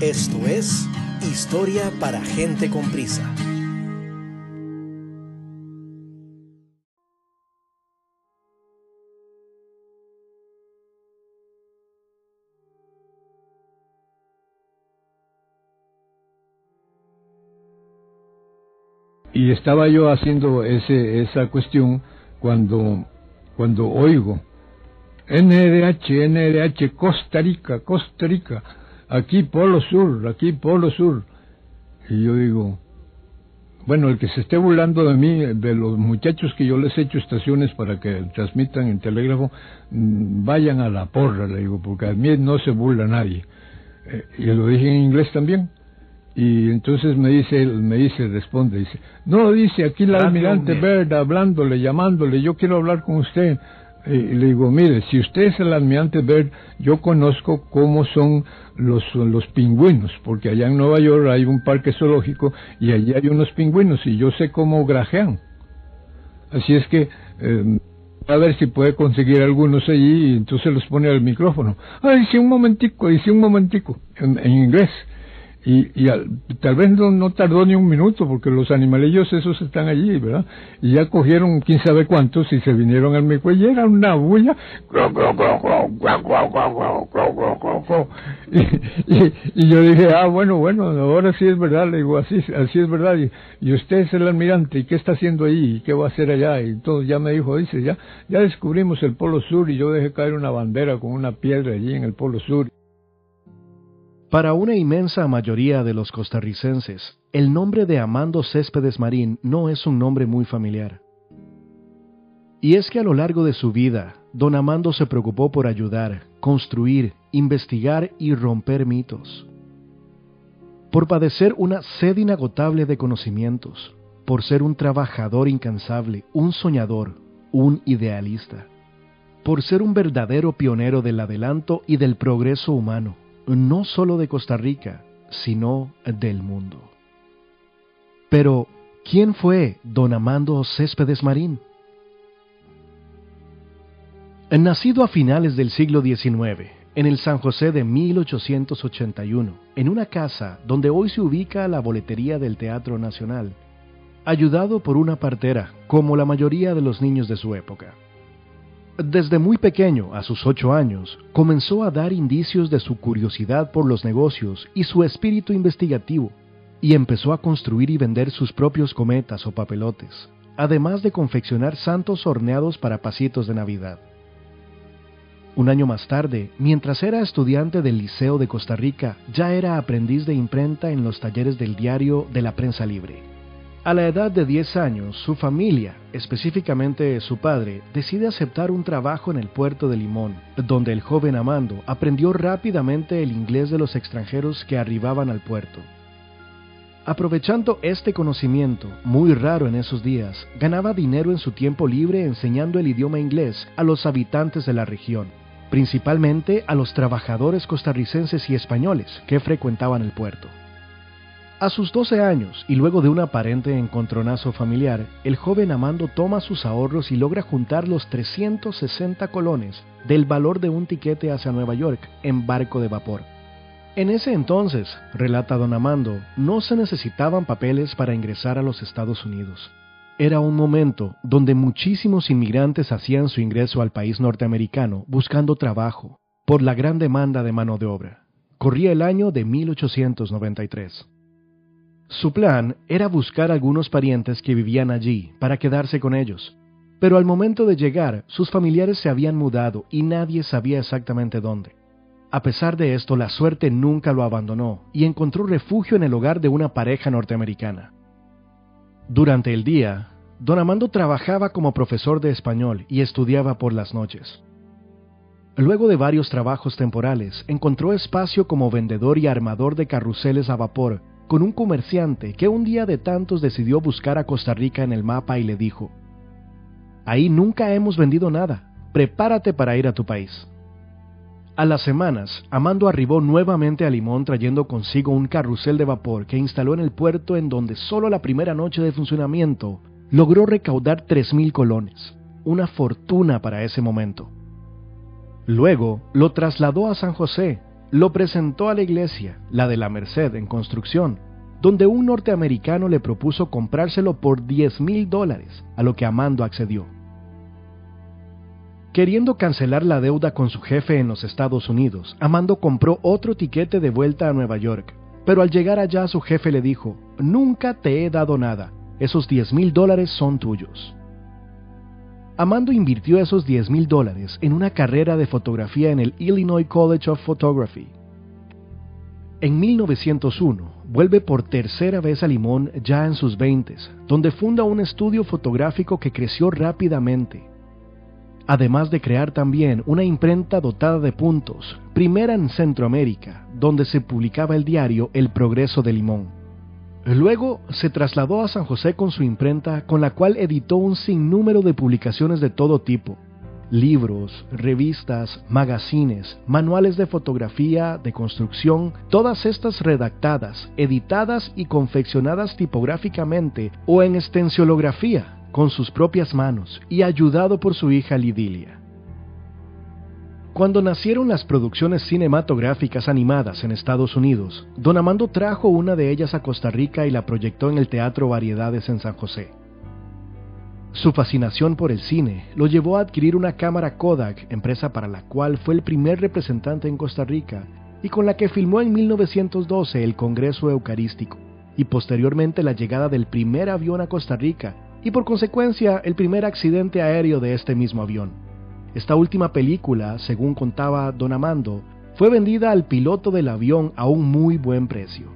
Esto es Historia para gente con prisa. Y estaba yo haciendo ese, esa cuestión cuando, cuando oigo NDH, NDH, Costa Rica, Costa Rica, aquí Polo Sur, aquí Polo Sur. Y yo digo, bueno, el que se esté burlando de mí, de los muchachos que yo les he hecho estaciones para que transmitan en telégrafo, mm, vayan a la porra, le digo, porque a mí no se burla nadie. Eh, y lo dije en inglés también. Y entonces me dice, me dice, responde, dice, no, dice aquí la almirante Bird hablándole, llamándole, yo quiero hablar con usted. Y le digo, mire, si usted es el almirante Bird, yo conozco cómo son los, los pingüinos, porque allá en Nueva York hay un parque zoológico y allí hay unos pingüinos y yo sé cómo grajean. Así es que, eh, a ver si puede conseguir algunos allí y entonces los pone al micrófono. Ah, dice un momentico, dice un momentico, en inglés y, y tal vez no, tardó ni un minuto porque los animalillos esos están allí, ¿verdad? Y ya cogieron quién sabe cuántos y se vinieron al mico y era una bulla. Y, y, yo dije, ah, bueno, bueno, ahora sí es verdad, le digo, así, así es verdad. Y, y usted es el almirante, ¿y qué está haciendo ahí? ¿Y qué va a hacer allá? Y todo, ya me dijo, dice, ya, ya descubrimos el Polo Sur y yo dejé caer una bandera con una piedra allí en el Polo Sur. Para una inmensa mayoría de los costarricenses, el nombre de Amando Céspedes Marín no es un nombre muy familiar. Y es que a lo largo de su vida, don Amando se preocupó por ayudar, construir, investigar y romper mitos. Por padecer una sed inagotable de conocimientos, por ser un trabajador incansable, un soñador, un idealista, por ser un verdadero pionero del adelanto y del progreso humano no solo de Costa Rica, sino del mundo. Pero, ¿quién fue don Amando Céspedes Marín? Nacido a finales del siglo XIX, en el San José de 1881, en una casa donde hoy se ubica la boletería del Teatro Nacional, ayudado por una partera, como la mayoría de los niños de su época. Desde muy pequeño, a sus ocho años, comenzó a dar indicios de su curiosidad por los negocios y su espíritu investigativo, y empezó a construir y vender sus propios cometas o papelotes, además de confeccionar santos horneados para pasitos de Navidad. Un año más tarde, mientras era estudiante del Liceo de Costa Rica, ya era aprendiz de imprenta en los talleres del diario de la prensa libre. A la edad de 10 años, su familia, específicamente su padre, decide aceptar un trabajo en el puerto de Limón, donde el joven Amando aprendió rápidamente el inglés de los extranjeros que arribaban al puerto. Aprovechando este conocimiento, muy raro en esos días, ganaba dinero en su tiempo libre enseñando el idioma inglés a los habitantes de la región, principalmente a los trabajadores costarricenses y españoles que frecuentaban el puerto. A sus 12 años, y luego de un aparente encontronazo familiar, el joven Amando toma sus ahorros y logra juntar los 360 colones del valor de un tiquete hacia Nueva York en barco de vapor. En ese entonces, relata don Amando, no se necesitaban papeles para ingresar a los Estados Unidos. Era un momento donde muchísimos inmigrantes hacían su ingreso al país norteamericano buscando trabajo, por la gran demanda de mano de obra. Corría el año de 1893. Su plan era buscar algunos parientes que vivían allí para quedarse con ellos, pero al momento de llegar sus familiares se habían mudado y nadie sabía exactamente dónde. A pesar de esto, la suerte nunca lo abandonó y encontró refugio en el hogar de una pareja norteamericana. Durante el día, don Amando trabajaba como profesor de español y estudiaba por las noches. Luego de varios trabajos temporales, encontró espacio como vendedor y armador de carruseles a vapor con un comerciante que un día de tantos decidió buscar a Costa Rica en el mapa y le dijo, Ahí nunca hemos vendido nada, prepárate para ir a tu país. A las semanas, Amando arribó nuevamente a Limón trayendo consigo un carrusel de vapor que instaló en el puerto en donde solo la primera noche de funcionamiento logró recaudar 3.000 colones, una fortuna para ese momento. Luego lo trasladó a San José lo presentó a la iglesia, la de la Merced en construcción, donde un norteamericano le propuso comprárselo por 10 mil dólares, a lo que Amando accedió. Queriendo cancelar la deuda con su jefe en los Estados Unidos, Amando compró otro tiquete de vuelta a Nueva York, pero al llegar allá su jefe le dijo, nunca te he dado nada, esos 10 mil dólares son tuyos. Amando invirtió esos 10 mil dólares en una carrera de fotografía en el Illinois College of Photography. En 1901, vuelve por tercera vez a Limón ya en sus 20, donde funda un estudio fotográfico que creció rápidamente. Además de crear también una imprenta dotada de puntos, primera en Centroamérica, donde se publicaba el diario El Progreso de Limón. Luego se trasladó a San José con su imprenta, con la cual editó un sinnúmero de publicaciones de todo tipo, libros, revistas, magazines, manuales de fotografía, de construcción, todas estas redactadas, editadas y confeccionadas tipográficamente o en extensiolografía con sus propias manos y ayudado por su hija Lidilia. Cuando nacieron las producciones cinematográficas animadas en Estados Unidos, Don Amando trajo una de ellas a Costa Rica y la proyectó en el Teatro Variedades en San José. Su fascinación por el cine lo llevó a adquirir una cámara Kodak, empresa para la cual fue el primer representante en Costa Rica y con la que filmó en 1912 el Congreso Eucarístico y posteriormente la llegada del primer avión a Costa Rica y por consecuencia el primer accidente aéreo de este mismo avión. Esta última película, según contaba Don Amando, fue vendida al piloto del avión a un muy buen precio.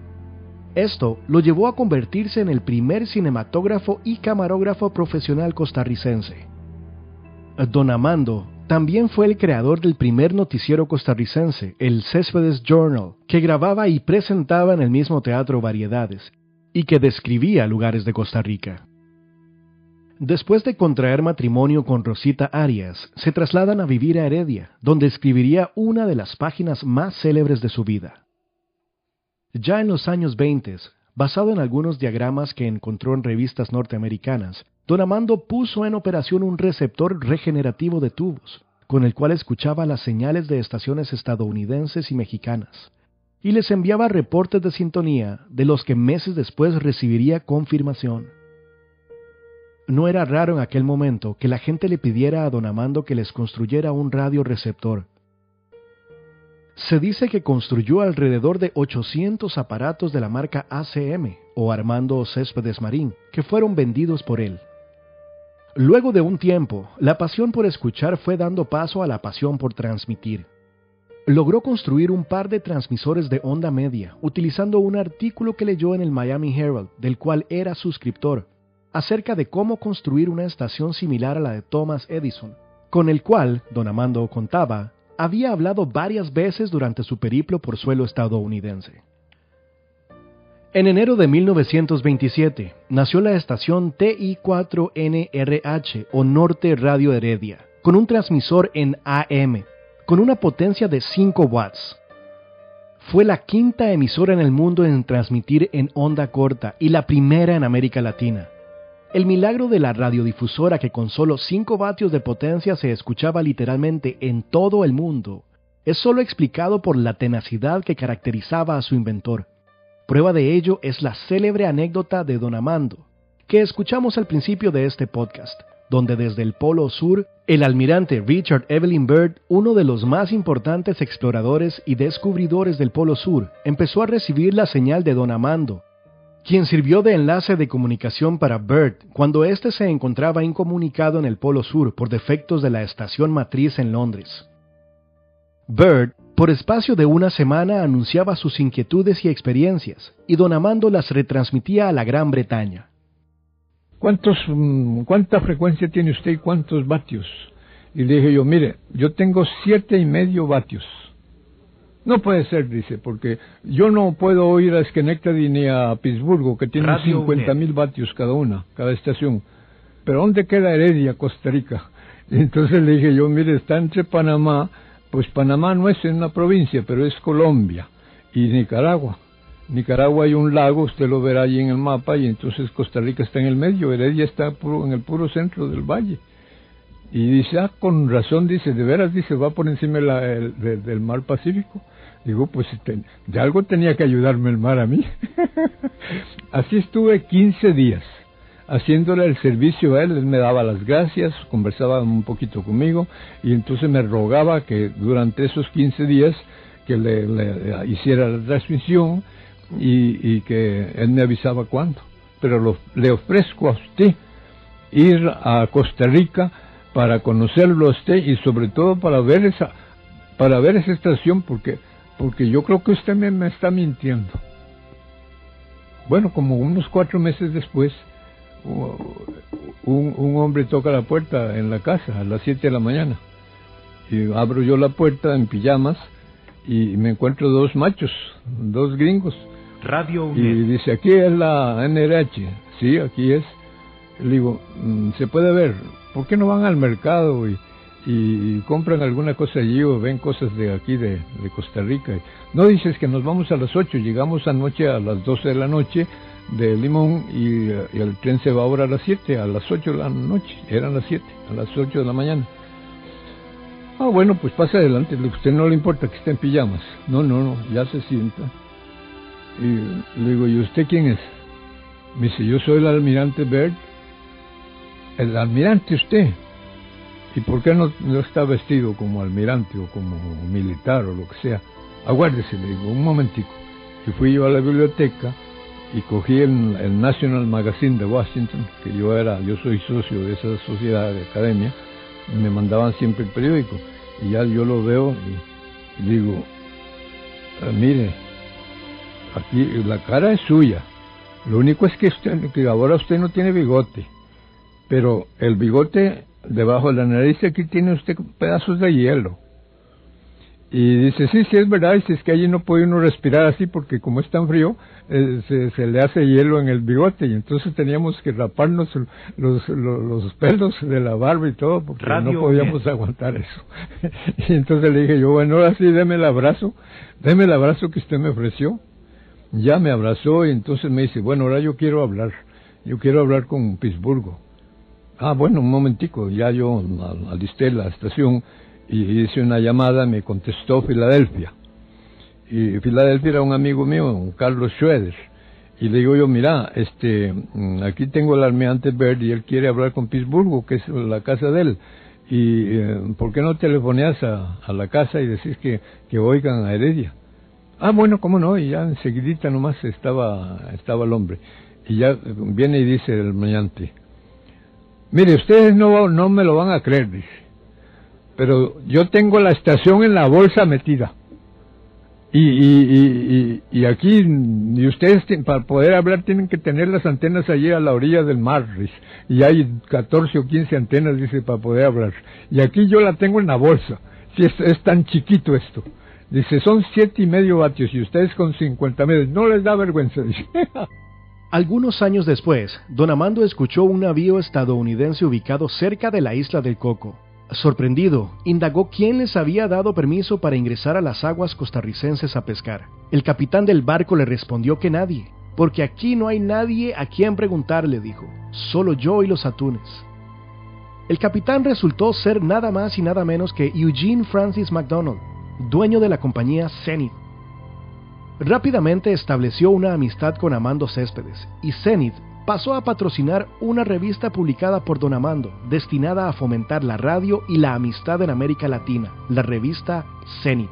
Esto lo llevó a convertirse en el primer cinematógrafo y camarógrafo profesional costarricense. Don Amando también fue el creador del primer noticiero costarricense, el Céspedes Journal, que grababa y presentaba en el mismo teatro Variedades, y que describía lugares de Costa Rica. Después de contraer matrimonio con Rosita Arias, se trasladan a vivir a Heredia, donde escribiría una de las páginas más célebres de su vida. Ya en los años 20, basado en algunos diagramas que encontró en revistas norteamericanas, don Amando puso en operación un receptor regenerativo de tubos, con el cual escuchaba las señales de estaciones estadounidenses y mexicanas, y les enviaba reportes de sintonía de los que meses después recibiría confirmación. No era raro en aquel momento que la gente le pidiera a don Amando que les construyera un radioreceptor. Se dice que construyó alrededor de 800 aparatos de la marca ACM o Armando Céspedes Marín, que fueron vendidos por él. Luego de un tiempo, la pasión por escuchar fue dando paso a la pasión por transmitir. Logró construir un par de transmisores de onda media utilizando un artículo que leyó en el Miami Herald, del cual era suscriptor, acerca de cómo construir una estación similar a la de Thomas Edison, con el cual, don Amando contaba, había hablado varias veces durante su periplo por suelo estadounidense. En enero de 1927 nació la estación TI4NRH o Norte Radio Heredia, con un transmisor en AM, con una potencia de 5 watts. Fue la quinta emisora en el mundo en transmitir en onda corta y la primera en América Latina. El milagro de la radiodifusora que con solo 5 vatios de potencia se escuchaba literalmente en todo el mundo es solo explicado por la tenacidad que caracterizaba a su inventor. Prueba de ello es la célebre anécdota de Don Amando, que escuchamos al principio de este podcast, donde desde el Polo Sur, el almirante Richard Evelyn Byrd, uno de los más importantes exploradores y descubridores del Polo Sur, empezó a recibir la señal de Don Amando, quien sirvió de enlace de comunicación para Byrd cuando éste se encontraba incomunicado en el Polo Sur por defectos de la estación matriz en Londres. Byrd, por espacio de una semana, anunciaba sus inquietudes y experiencias, y don Amando las retransmitía a la Gran Bretaña. ¿Cuántos, mm, ¿Cuánta frecuencia tiene usted y cuántos vatios? Y le dije yo, mire, yo tengo siete y medio vatios. No puede ser, dice, porque yo no puedo oír a Schenectady ni a Pittsburgh, que tienen 50 mil vatios cada una, cada estación. Pero ¿dónde queda Heredia, Costa Rica? Entonces le dije yo, mire, está entre Panamá, pues Panamá no es una provincia, pero es Colombia y Nicaragua. Nicaragua hay un lago, usted lo verá ahí en el mapa, y entonces Costa Rica está en el medio, Heredia está en el puro centro del valle. Y dice, ah, con razón, dice, de veras, dice, va por encima del mar Pacífico. Digo, pues de algo tenía que ayudarme el mar a mí. Así estuve 15 días haciéndole el servicio a él, él me daba las gracias, conversaba un poquito conmigo y entonces me rogaba que durante esos 15 días que le, hiciera la transmisión y, que él me avisaba cuándo. Pero le ofrezco a usted ir a Costa Rica para conocerlo a usted y sobre todo para ver esa para ver esa estación porque porque yo creo que usted me, me está mintiendo. Bueno, como unos cuatro meses después, un, un, hombre toca la puerta en la casa a las 7 de la mañana. Y abro yo la puerta en pijamas y me encuentro dos machos, dos gringos. Radio Y dice, aquí es la NRH. Sí, aquí es. Le digo, mm, se puede ver. ¿Por qué no van al mercado y, y compran alguna cosa allí o ven cosas de aquí de, Costa Rica? No dices que nos vamos a las 8, llegamos anoche a las 12 de la noche de Limón y, el tren se va ahora a las 7, a las 8 de la noche, eran las 7, a las 8 de la mañana. Ah, bueno, pues pase adelante, a usted no le importa que esté en pijamas. No, no, no, ya se sienta. Y le digo, ¿y usted quién es? Me dice, yo soy el almirante Bird. El almirante usted. ¿Y por qué no, está vestido como almirante o como militar o lo que sea? Aguárdese, le digo, un momentico. Y fui yo a la biblioteca y cogí el, National Magazine de Washington, que yo era, yo soy socio de esa sociedad de academia, me mandaban siempre el periódico, y ya yo lo veo y, digo, ah, mire, aquí la cara es suya, lo único es que, que ahora usted no tiene bigote, pero el bigote debajo de la nariz aquí tiene usted pedazos de hielo. Y dice, sí, sí, es verdad, dice, es que allí no puede uno respirar así porque como es tan frío, eh, se, le hace hielo en el bigote y entonces teníamos que raparnos los, los, pelos de la barba y todo porque no podíamos aguantar eso. y entonces le dije yo, bueno, ahora sí, deme el abrazo, deme el abrazo que usted me ofreció. Ya me abrazó y entonces me dice, bueno, ahora yo quiero hablar, yo quiero hablar con Pittsburgh. Ah, bueno, un momentico, ya yo alisté la estación y hice una llamada, me contestó Filadelfia. Y Filadelfia era un amigo mío, Carlos Schroeder. Y le digo yo, mira, este, mm, aquí tengo el almirante Bird y él quiere hablar con Pittsburgh, que es la casa de él. Y eh, ¿por qué no telefoneas a, a, la casa y decís que, que oigan a Heredia? Ah, bueno, cómo no, y ya enseguidita nomás estaba, estaba el hombre. Y ya viene y dice el almirante, mire, ustedes no, no me lo van a creer, dice pero yo tengo la estación en la bolsa metida. Y, y, y, y aquí, y ustedes para poder hablar tienen que tener las antenas allí a la orilla del mar, y hay 14 o 15 antenas, dice, para poder hablar. Y aquí yo la tengo en la bolsa, si es, es tan chiquito esto. Dice, son siete y medio vatios y ustedes con 50 medios, no les da vergüenza, dice. Algunos años después, don Amando escuchó un navío estadounidense ubicado cerca de la isla del Coco. Sorprendido, indagó quién les había dado permiso para ingresar a las aguas costarricenses a pescar. El capitán del barco le respondió que nadie, porque aquí no hay nadie a quien preguntarle, dijo, solo yo y los atunes. El capitán resultó ser nada más y nada menos que Eugene Francis MacDonald, dueño de la compañía Zenith. Rápidamente estableció una amistad con Amando Céspedes, y Zenith pasó a patrocinar una revista publicada por Don Amando, destinada a fomentar la radio y la amistad en América Latina, la revista CENI.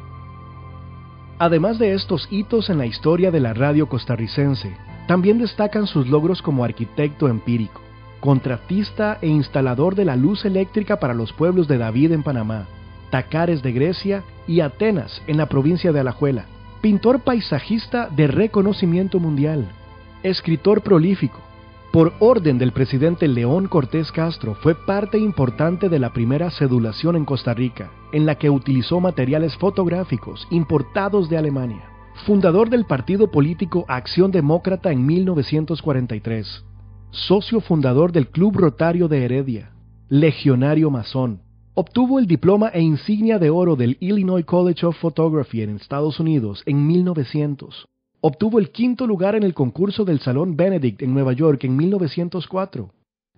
Además de estos hitos en la historia de la radio costarricense, también destacan sus logros como arquitecto empírico, contratista e instalador de la luz eléctrica para los pueblos de David en Panamá, Tacares de Grecia y Atenas en la provincia de Alajuela, pintor paisajista de reconocimiento mundial, escritor prolífico, por orden del presidente León Cortés Castro, fue parte importante de la primera cedulación en Costa Rica, en la que utilizó materiales fotográficos importados de Alemania. Fundador del partido político Acción Demócrata en 1943. Socio fundador del Club Rotario de Heredia. Legionario masón. Obtuvo el diploma e insignia de oro del Illinois College of Photography en Estados Unidos en 1900 Obtuvo el quinto lugar en el concurso del Salón Benedict en Nueva York en 1904.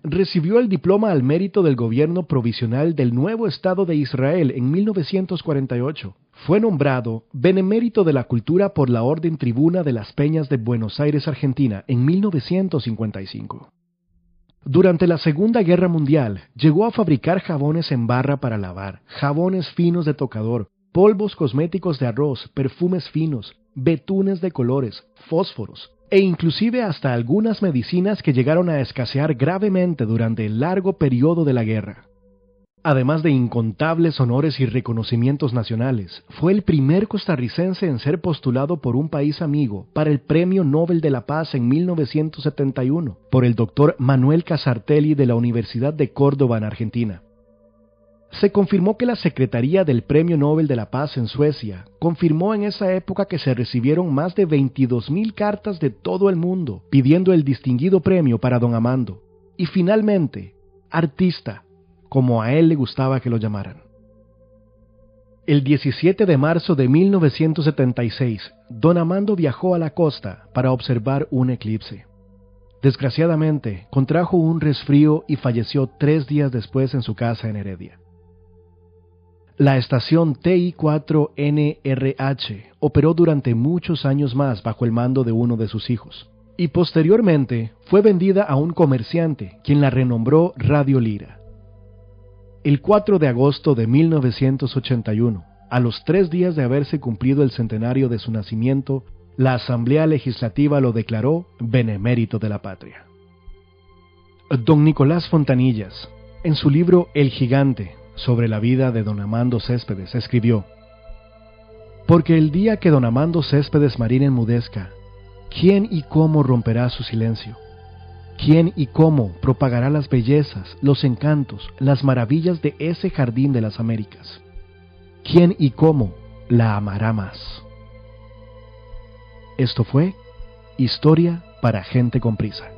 recibió el diploma al mérito del gobierno provisional del nuevo Estado de Israel en 1948. Fue nombrado Benemérito de la Cultura por la Orden Tribuna de las Peñas de Buenos Aires, Argentina, en 1955. Durante la Segunda Guerra Mundial, llegó a fabricar jabones en barra para lavar, jabones finos de tocador, polvos cosméticos de arroz, perfumes finos, betunes de colores, fósforos, e inclusive hasta algunas medicinas que llegaron a escasear gravemente durante el largo periodo de la guerra. Además de incontables honores y reconocimientos nacionales, fue el primer costarricense en ser postulado por un país amigo para el Premio Nobel de la Paz en 1971 por el doctor Manuel Casartelli de la Universidad de Córdoba en Argentina se confirmó que la Secretaría del Premio Nobel de la Paz en Suecia confirmó en esa época que se recibieron más de 22.000 cartas de todo el mundo pidiendo el distinguido premio para don Amando. Y finalmente, artista, como a él le gustaba que lo llamaran. El 17 de marzo de 1976, don Amando viajó a la costa para observar un eclipse. Desgraciadamente, contrajo un resfrío y falleció tres días después en su casa en Heredia. La estación TI4NRH operó durante muchos años más bajo el mando de uno de sus hijos, y posteriormente fue vendida a un comerciante, quien la renombró Radio Lira. El 4 de agosto de 1981, a los tres días de haberse cumplido el centenario de su nacimiento, la Asamblea Legislativa lo declaró benemérito de la patria. Don Nicolás Fontanillas, en su libro El Gigante, sobre la vida de don Amando Céspedes, escribió, Porque el día que don Amando Céspedes Marín enmudezca, ¿quién y cómo romperá su silencio? ¿Quién y cómo propagará las bellezas, los encantos, las maravillas de ese jardín de las Américas? ¿Quién y cómo la amará más? Esto fue Historia para gente con prisa.